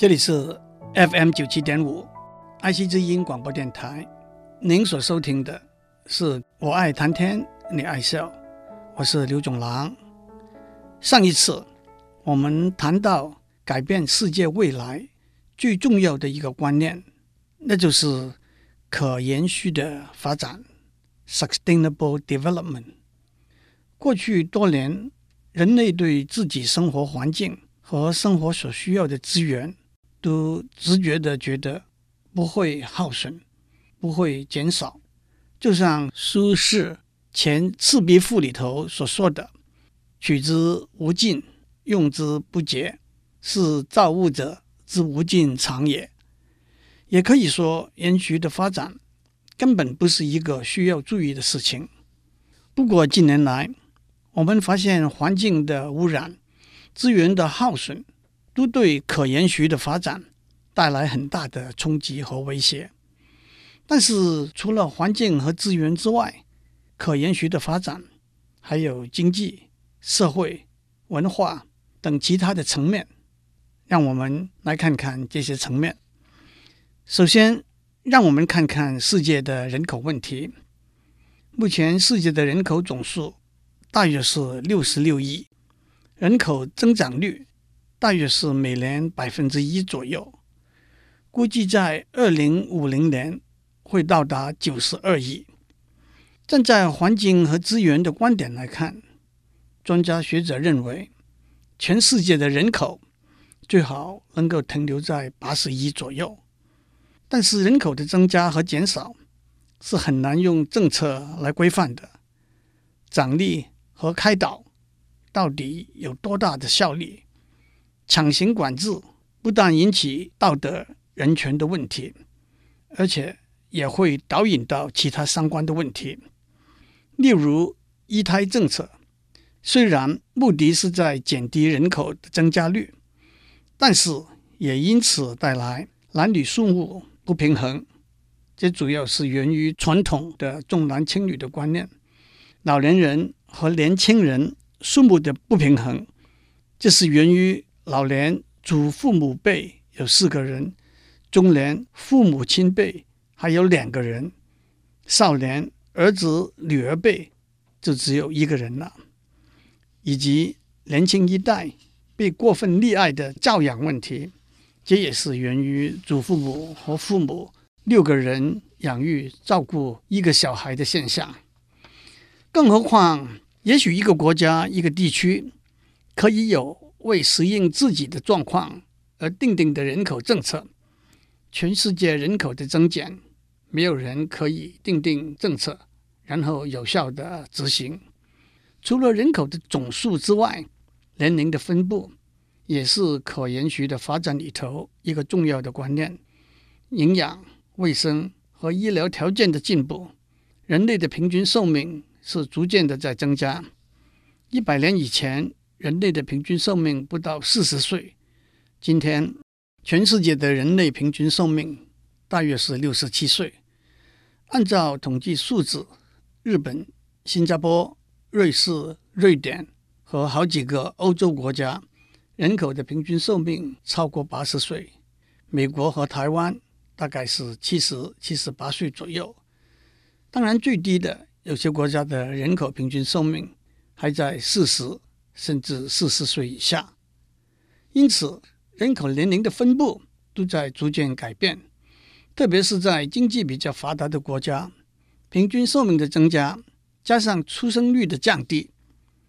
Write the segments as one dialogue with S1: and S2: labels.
S1: 这里是 FM 九七点五爱惜之音广播电台，您所收听的是我爱谈天，你爱笑，我是刘总郎。上一次我们谈到改变世界未来最重要的一个观念，那就是可延续的发展 （sustainable development）。过去多年，人类对自己生活环境和生活所需要的资源，都直觉地觉得不会耗损，不会减少，就像苏轼《前赤壁赋》里头所说的：“取之无尽，用之不竭，是造物者之无尽藏也。”也可以说，延续的发展根本不是一个需要注意的事情。不过近年来，我们发现环境的污染、资源的耗损。都对可延续的发展带来很大的冲击和威胁。但是，除了环境和资源之外，可延续的发展还有经济、社会、文化等其他的层面。让我们来看看这些层面。首先，让我们看看世界的人口问题。目前，世界的人口总数大约是六十六亿，人口增长率，大约是每年百分之一左右，估计在二零五零年会到达九十二亿。站在环境和资源的观点来看，专家学者认为，全世界的人口最好能够停留在八十亿左右。但是人口的增加和减少是很难用政策来规范的，奖励和开导到底有多大的效力？强行管制不但引起道德人权的问题，而且也会导引到其他相关的问题。例如，一胎政策虽然目的是在减低人口的增加率，但是也因此带来男女数目不平衡。这主要是源于传统的重男轻女的观念，老年人和年轻人数目的不平衡，这是源于。老年祖父母辈有四个人，中年父母亲辈还有两个人，少年儿子女儿辈就只有一个人了，以及年轻一代被过分溺爱的教养问题，这也是源于祖父母和父母六个人养育照顾一个小孩的现象。更何况，也许一个国家一个地区可以有。为适应自己的状况而定定的人口政策，全世界人口的增减，没有人可以定定政策，然后有效的执行。除了人口的总数之外，年龄的分布也是可延续的发展里头一个重要的观念。营养、卫生和医疗条件的进步，人类的平均寿命是逐渐的在增加。一百年以前，人类的平均寿命不到四十岁，今天全世界的人类平均寿命大约是六十七岁。按照统计数字，日本、新加坡、瑞士、瑞典和好几个欧洲国家人口的平均寿命超过八十岁。美国和台湾大概是七十、七十八岁左右。当然，最低的有些国家的人口平均寿命还在四十。甚至四十岁以下，因此人口年龄的分布都在逐渐改变，特别是在经济比较发达的国家，平均寿命的增加加上出生率的降低，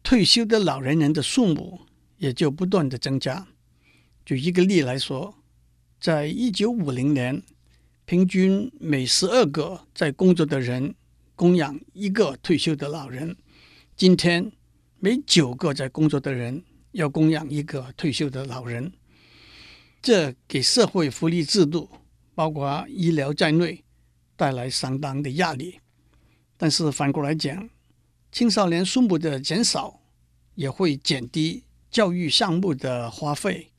S1: 退休的老年人的数目也就不断的增加。举一个例来说，在一九五零年，平均每十二个在工作的人供养一个退休的老人，今天，每九个在工作的人要供养一个退休的老人，这给社会福利制度，包括医疗在内，带来相当的压力。但是反过来讲，青少年数目的减少也会减低教育项目的花费，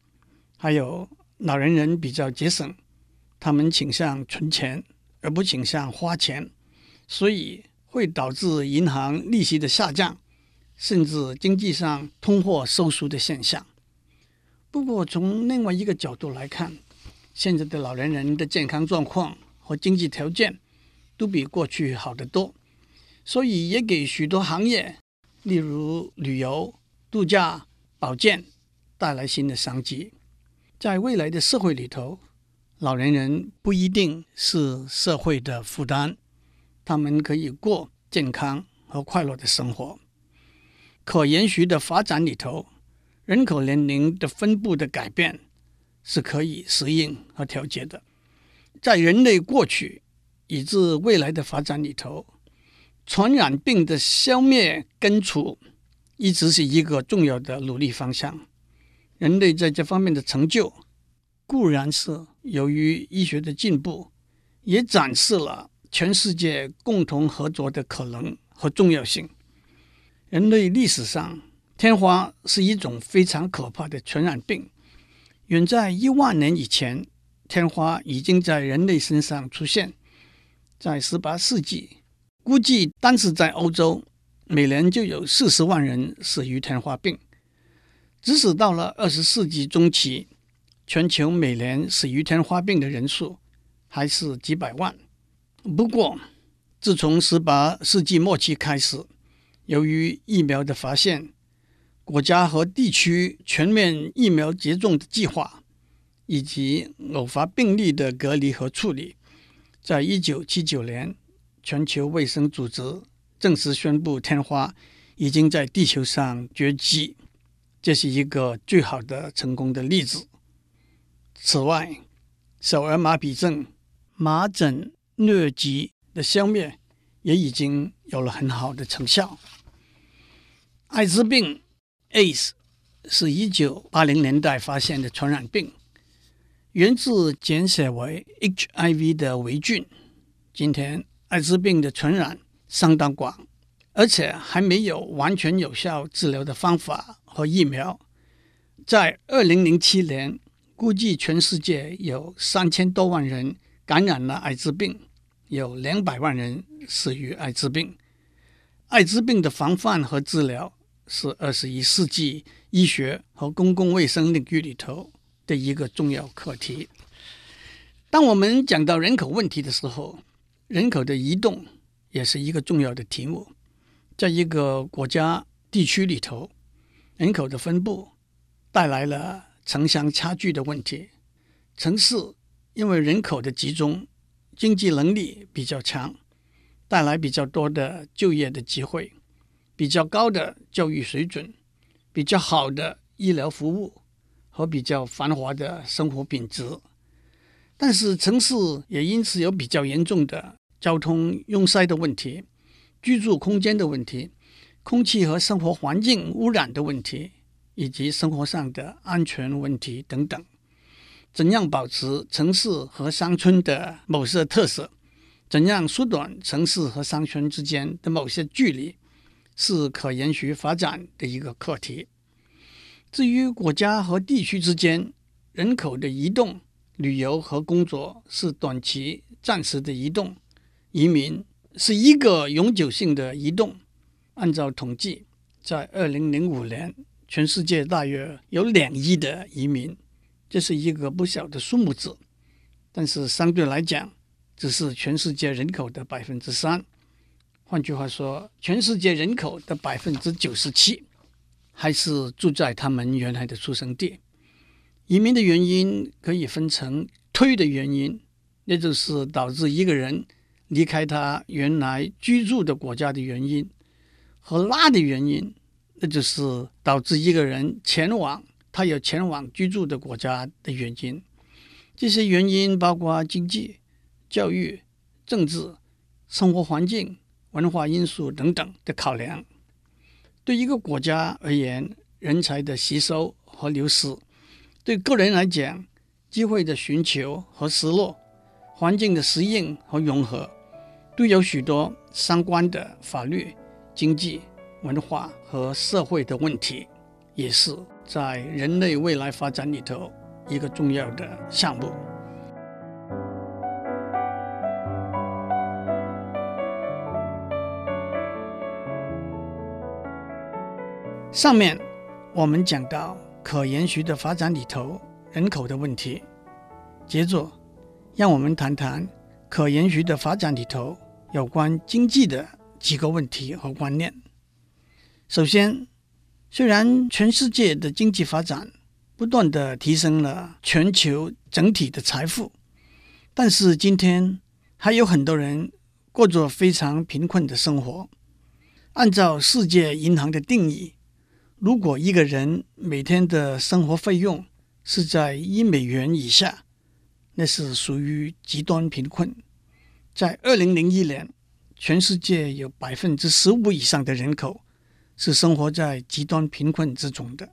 S1: 还有老年人比较节省，他们倾向存钱而不倾向花钱，所以会导致银行利息的下降。甚至经济上通货收缩的现象。不过，从另外一个角度来看，现在的老年人的健康状况和经济条件都比过去好得多，所以也给许多行业，例如旅游、度假、保健，带来新的商机。在未来的社会里头，老年人不一定是社会的负担，他们可以过健康和快乐的生活。可延续的发展里头，人口年龄的分布的改变是可以适应和调节的。在人类过去以至未来的发展里头，传染病的消灭根除一直是一个重要的努力方向。人类在这方面的成就，固然是由于医学的进步，也展示了全世界共同合作的可能和重要性。人类历史上，天花是一种非常可怕的传染病。远在一万年以前，天花已经在人类身上出现。在十八世纪，估计当时在欧洲，每年就有四十万人死于天花病。即使到了二十世纪中期，全球每年死于天花病的人数还是几百万。不过，自从十八世纪末期开始，由于疫苗的发现，国家和地区全面疫苗接种的计划，以及偶发病例的隔离和处理，在一九七九年，全球卫生组织正式宣布天花已经在地球上绝迹，这是一个最好的成功的例子。此外，小儿麻痹症、麻疹、疟疾的消灭也已经有了很好的成效。艾滋病 （AIDS） 是一九八零年代发现的传染病，源自简写为 HIV 的霉菌。今天，艾滋病的传染相当广，而且还没有完全有效治疗的方法和疫苗。在二零零七年，估计全世界有三千多万人感染了艾滋病，有两百万人死于艾滋病。艾滋病的防范和治疗是二十一世纪医学和公共卫生领域里头的一个重要课题。当我们讲到人口问题的时候，人口的移动也是一个重要的题目。在一个国家地区里头，人口的分布带来了城乡差距的问题，城市因为人口的集中，经济能力比较强，带来比较多的就业的机会，比较高的教育水准，比较好的医疗服务和比较繁华的生活品质。但是城市也因此有比较严重的交通拥塞的问题、居住空间的问题、空气和生活环境污染的问题。以及生活上的安全问题等等，怎样保持城市和乡村的某些特色？怎样缩短城市和乡村之间的某些距离？是可延续发展的一个课题。至于国家和地区之间人口的移动、旅游和工作是短期、暂时的移动，移民是一个永久性的移动。按照统计，在二零零五年。全世界大约有两亿的移民，这是一个不小的数目字，但是相对来讲，只是全世界人口的百分之三。换句话说，全世界人口的百分之九十七还是住在他们原来的出生地。移民的原因可以分成推的原因，那就是导致一个人离开他原来居住的国家的原因，和拉的原因。那就是导致一个人前往他要前往居住的国家的原因。这些原因包括经济、教育、政治、生活环境、文化因素等等的考量。对一个国家而言，人才的吸收和流失；对个人来讲，机会的寻求和失落、环境的适应和融合，都有许多相关的法律、经济。文化和社会的问题，也是在人类未来发展里头一个重要的项目。上面我们讲到，可延续的发展里头人口的问题。接着，让我们谈谈可延续的发展里头有关经济的几个问题和观念。首先，虽然全世界的经济发展不断的提升了全球整体的财富，但是今天还有很多人过着非常贫困的生活。按照世界银行的定义，如果一个人每天的生活费用是在一美元以下，那是属于极端贫困。在二零零一年，全世界有百分之十五以上的人口是生活在极端贫困之中的。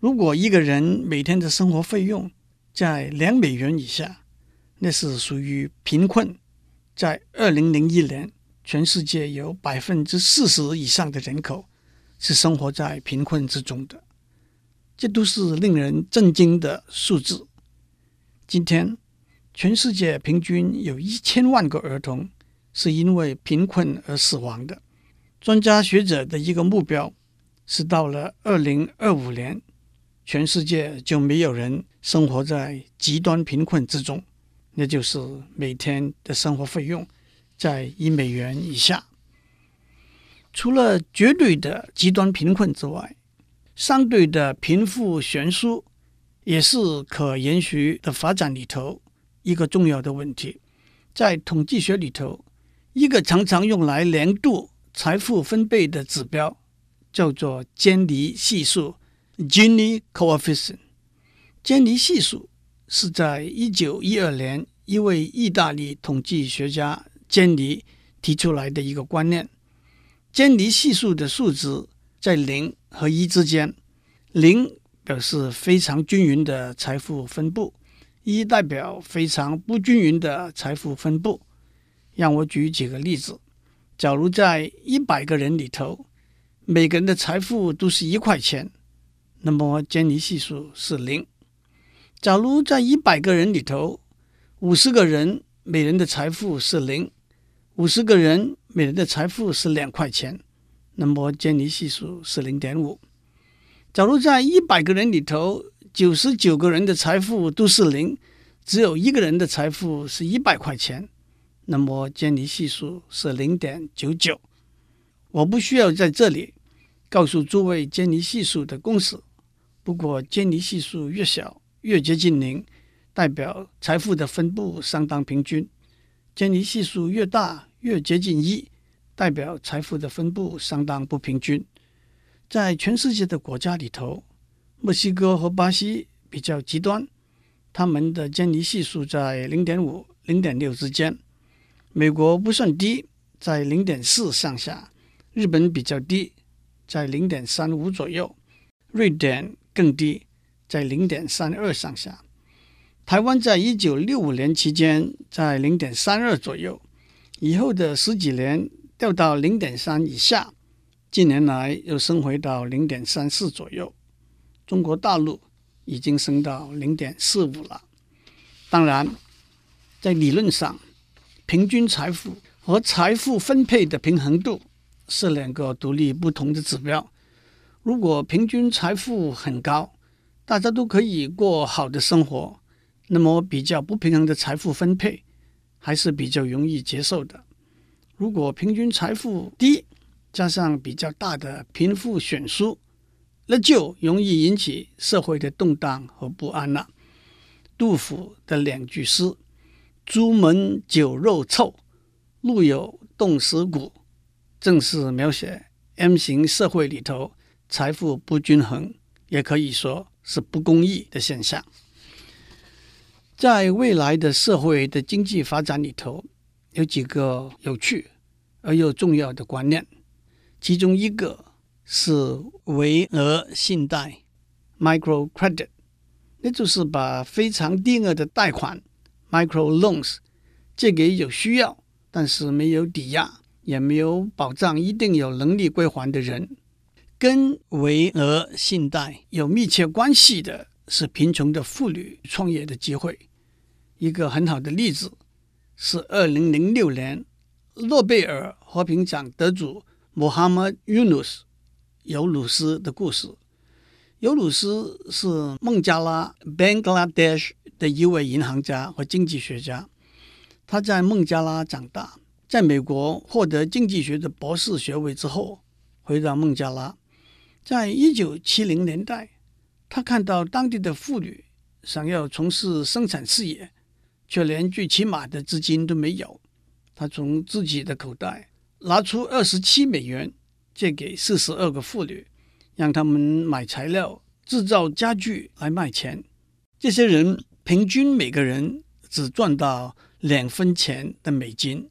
S1: 如果一个人每天的生活费用在两美元以下，那是属于贫困。在二零零一年，全世界有百分之四十以上的人口是生活在贫困之中的，这都是令人震惊的数字。今天，全世界平均有一千万个儿童是因为贫困而死亡的。专家学者的一个目标是到了二零二五年，全世界就没有人生活在极端贫困之中，那就是每天的生活费用。在一美元以下。除了绝对的极端贫困之外，相对的贫富悬殊也是可延续的发展里头一个重要的问题。在统计学里头，一个常常用来量度财富分配的指标叫做坚尼系数 （Gini coefficient）。坚尼系数是在一九一二年一位意大利统计学家。坚尼提出来的一个观念，间尼系数的数值在零和一之间，零表示非常均匀的财富分布，一代表非常不均匀的财富分布。让我举几个例子：假如在一百个人里头，每个人的财富都是一块钱，那么间尼系数是零；假如在一百个人里头，五十个人每人的财富是零。五十个人，每人的财富是两块钱，那么坚尼系数是零点五。假如在一百个人里头，九十九个人的财富都是零，只有一个人的财富是一百块钱，那么坚尼系数是零点九九。我不需要在这里告诉诸位坚尼系数的公式，不过坚尼系数越小，越接近零，代表财富的分布相当平均。坚尼系数越大，越接近一，代表财富的分布相当不平均。在全世界的国家里头，墨西哥和巴西比较极端，他们的坚尼系数在零点五、零点六之间。美国不算低，在零点四上下。日本比较低，在零点三五左右。瑞典更低，在零点三二上下。台湾在一九六五年期间在零点三二左右，以后的十几年掉到零点三以下，近年来又升回到零点三四左右。中国大陆已经升到零点四五了。当然，在理论上，平均财富和财富分配的平衡度是两个独立不同的指标。如果平均财富很高，大家都可以过好的生活。那么比较不平衡的财富分配还是比较容易接受的。如果平均财富低，加上比较大的贫富悬殊，那就容易引起社会的动荡和不安了。杜甫的两句诗：“朱门酒肉臭，路有冻死骨”，正是描写 M 型社会里头财富不均衡，也可以说是不公义的现象。在未来的社会的经济发展里头，有几个有趣而又重要的观念，其中一个是微额信贷 （micro credit），那就是把非常低额的贷款 （micro loans） 借给有需要但是没有抵押也没有保障一定有能力归还的人。跟微额信贷有密切关系的是贫穷的妇女创业的机会。一个很好的例子是二零零六年诺贝尔和平奖得主 Muhammad Yunus （尤努斯）的故事。尤鲁斯是孟加拉 （Bangladesh） 的一位银行家和经济学家。他在孟加拉长大，在美国获得经济学的博士学位之后，回到孟加拉。在一九七零年代，他看到当地的妇女想要从事生产事业，却连最起码的资金都没有。他从自己的口袋拿出二十七美元，借给四十二个妇女。让他们买材料、制造家具来卖钱。这些人平均每个人只赚到两分钱的美金，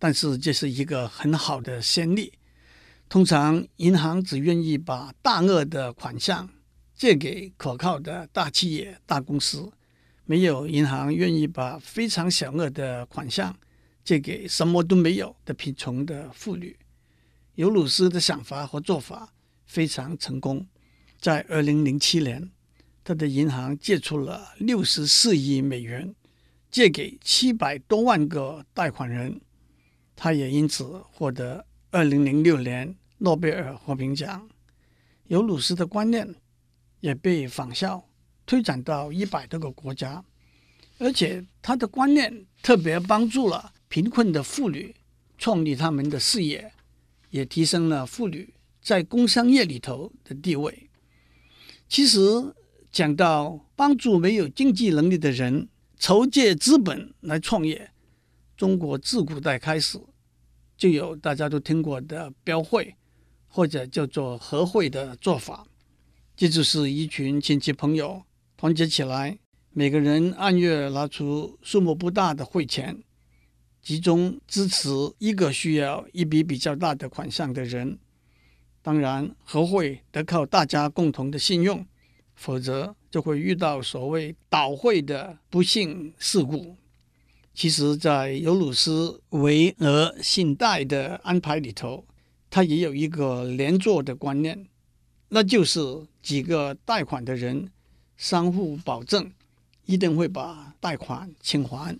S1: 但是这是一个很好的先例。通常银行只愿意把大额的款项借给可靠的大企业、大公司，没有银行愿意把非常小额的款项借给什么都没有的贫穷的妇女。尤鲁斯的想法和做法。非常成功，在二零零七年，他的银行借出了六十四亿美元，借给七百多万个贷款人。他也因此获得二零零六年诺贝尔和平奖。尤鲁斯的观念也被仿效推展到一百多个国家，而且他的观念特别帮助了贫困的妇女创立他们的事业，也提升了妇女。在工商业里头的地位，其实讲到帮助没有经济能力的人筹借资本来创业，中国自古代开始就有大家都听过的标会或者叫做合会的做法，这就是一群亲戚朋友团结起来，每个人按月拿出数目不大的汇钱，集中支持一个需要一笔比较大的款项的人。当然，合会得靠大家共同的信用，否则就会遇到所谓倒会的不幸事故。其实，在尤鲁斯维额信贷的安排里头，他也有一个连坐的观念，那就是几个贷款的人相互保证，一定会把贷款清还。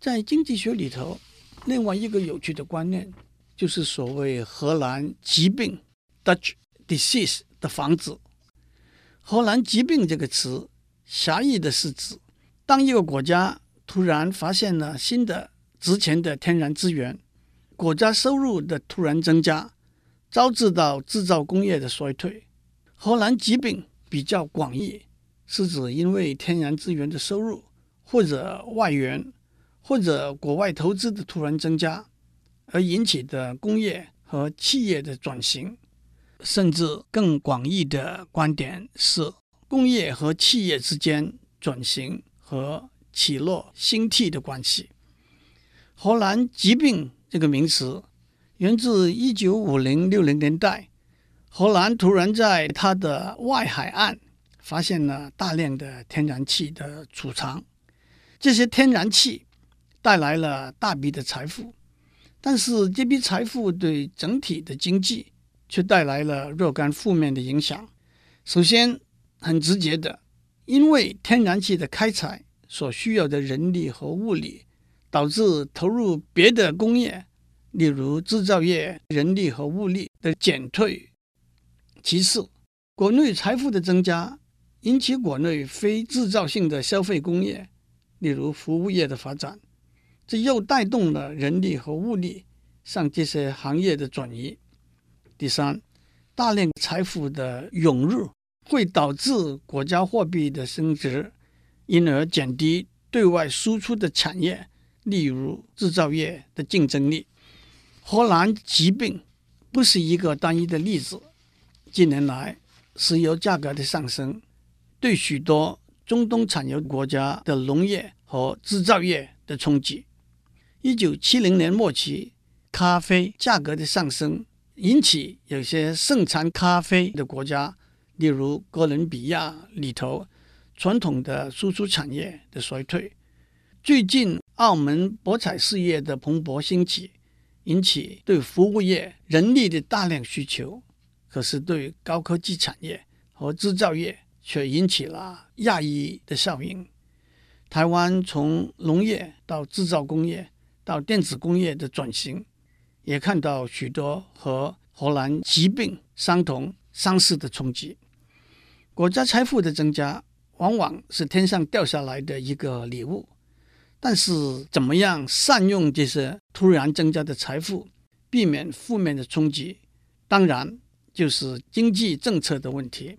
S1: 在经济学里头，另外一个有趣的观念。就是所谓荷兰疾病 （Dutch disease） 的防止。荷兰疾病这个词，狭义的是指当一个国家突然发现了新的值钱的天然资源，国家收入的突然增加，招致到制造工业的衰退。荷兰疾病比较广义，是指因为天然资源的收入或者外援或者国外投资的突然增加。而引起的工业和企业的转型，甚至更广义的观点是工业和企业之间转型和起落兴替的关系。荷兰疾病这个名词源自一九五零六零年代，荷兰突然在它的外海岸发现了大量的天然气的储藏，这些天然气带来了大笔的财富。但是这笔财富对整体的经济却带来了若干负面的影响。首先，很直接的，因为天然气的开采所需要的人力和物力，导致投入别的工业，例如制造业人力和物力的减退。其次，国内财富的增加引起国内非制造性的消费工业，例如服务业的发展。这又带动了人力和物力向这些行业的转移。第三，大量财富的涌入会导致国家货币的升值，因而减低对外输出的产业，例如制造业的竞争力。荷兰疾病不是一个单一的例子。近年来，石油价格的上升对许多中东产油国家的农业和制造业的冲击。一九七零年末期，咖啡价格的上升引起有些盛产咖啡的国家，例如哥伦比亚里头传统的输出产业的衰退。最近，澳门博彩事业的蓬勃兴起，引起对服务业人力的大量需求，可是对高科技产业和制造业却引起了亚移的效应。台湾从农业到制造工业。到电子工业的转型，也看到许多和荷兰疾病相同相似的冲击。国家财富的增加往往是天上掉下来的一个礼物，但是怎么样善用这些突然增加的财富，避免负面的冲击，当然就是经济政策的问题。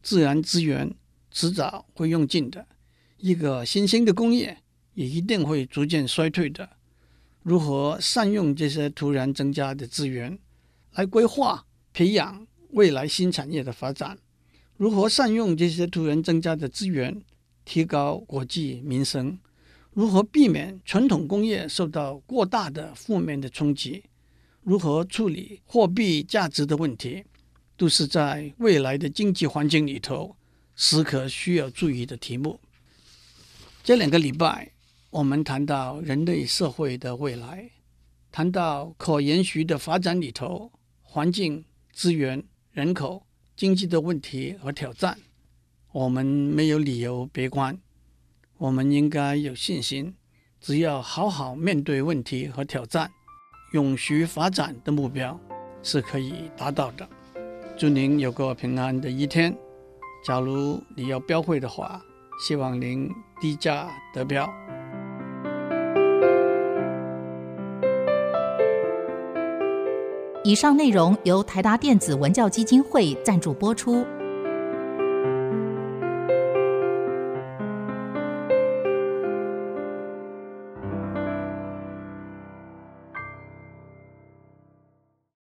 S1: 自然资源迟早会用尽的，一个新兴的工业也一定会逐渐衰退的。如何善用这些突然增加的资源，来规划培养未来新产业的发展？如何善用这些突然增加的资源，提高国计民生？如何避免传统工业受到过大的负面的冲击？如何处理货币价值的问题？都是在未来的经济环境里头时刻需要注意的题目。这两个礼拜，我们谈到人类社会的未来，谈到可延续的发展里头，环境、资源、人口、经济的问题和挑战。我们没有理由悲观，我们应该有信心。只要好好面对问题和挑战，永续发展的目标是可以达到的。祝您有个平安的一天。假如你要标会的话，希望您低价得标。
S2: 以上内容由台达电子文教基金会赞助播出。